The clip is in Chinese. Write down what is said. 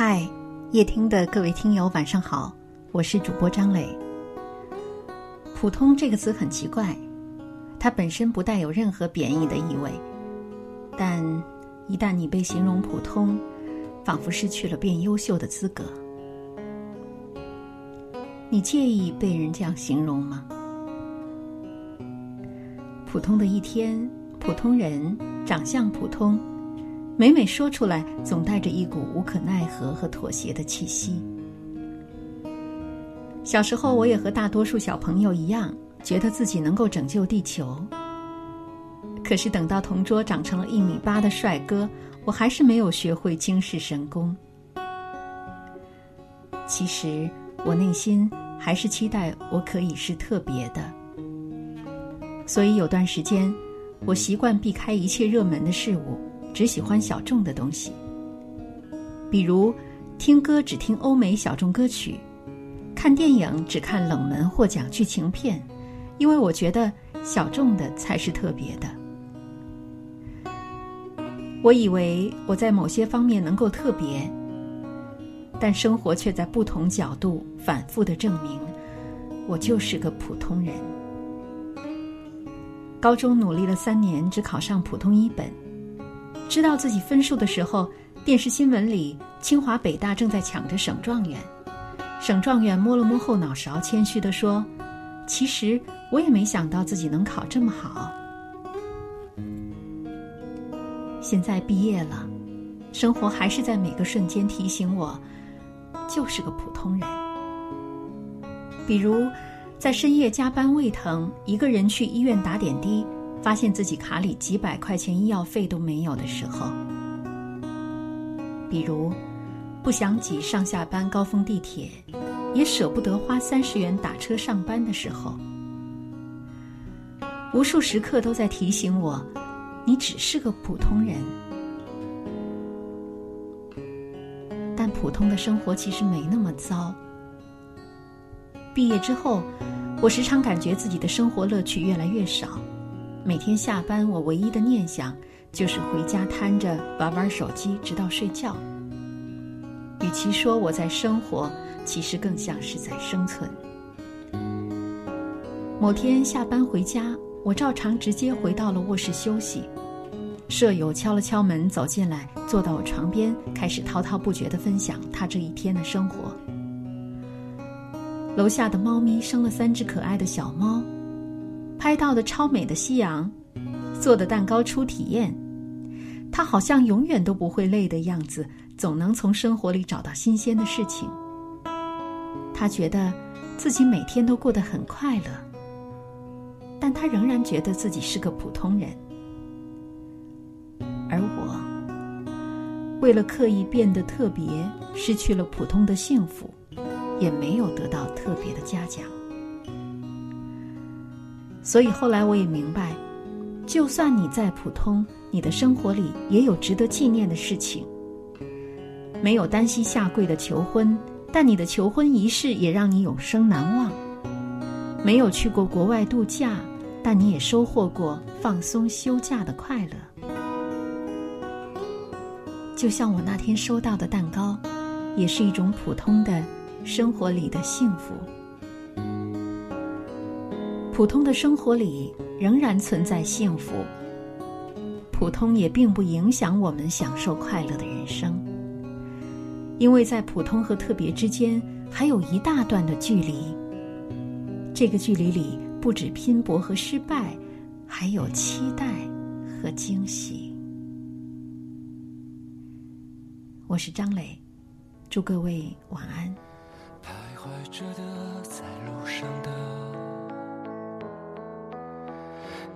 嗨，夜听的各位听友，晚上好，我是主播张磊。普通这个词很奇怪，它本身不带有任何贬义的意味，但一旦你被形容普通，仿佛失去了变优秀的资格。你介意被人这样形容吗？普通的一天，普通人，长相普通。每每说出来，总带着一股无可奈何和妥协的气息。小时候，我也和大多数小朋友一样，觉得自己能够拯救地球。可是等到同桌长成了一米八的帅哥，我还是没有学会惊世神功。其实，我内心还是期待我可以是特别的。所以有段时间，我习惯避开一切热门的事物。只喜欢小众的东西，比如听歌只听欧美小众歌曲，看电影只看冷门或讲剧情片，因为我觉得小众的才是特别的。我以为我在某些方面能够特别，但生活却在不同角度反复的证明，我就是个普通人。高中努力了三年，只考上普通一本。知道自己分数的时候，电视新闻里清华北大正在抢着省状元。省状元摸了摸后脑勺，谦虚地说：“其实我也没想到自己能考这么好。”现在毕业了，生活还是在每个瞬间提醒我，就是个普通人。比如，在深夜加班胃疼，一个人去医院打点滴。发现自己卡里几百块钱医药费都没有的时候，比如不想挤上下班高峰地铁，也舍不得花三十元打车上班的时候，无数时刻都在提醒我，你只是个普通人。但普通的生活其实没那么糟。毕业之后，我时常感觉自己的生活乐趣越来越少。每天下班，我唯一的念想就是回家瘫着玩玩手机，直到睡觉。与其说我在生活，其实更像是在生存。某天下班回家，我照常直接回到了卧室休息。舍友敲了敲门，走进来，坐到我床边，开始滔滔不绝地分享他这一天的生活。楼下的猫咪生了三只可爱的小猫。拍到的超美的夕阳，做的蛋糕初体验，他好像永远都不会累的样子，总能从生活里找到新鲜的事情。他觉得自己每天都过得很快乐，但他仍然觉得自己是个普通人。而我，为了刻意变得特别，失去了普通的幸福，也没有得到特别的嘉奖。所以后来我也明白，就算你再普通，你的生活里也有值得纪念的事情。没有单膝下跪的求婚，但你的求婚仪式也让你永生难忘。没有去过国外度假，但你也收获过放松休假的快乐。就像我那天收到的蛋糕，也是一种普通的生活里的幸福。普通的生活里仍然存在幸福，普通也并不影响我们享受快乐的人生，因为在普通和特别之间还有一大段的距离。这个距离里不止拼搏和失败，还有期待和惊喜。我是张磊，祝各位晚安。徘徊着的，在路上的。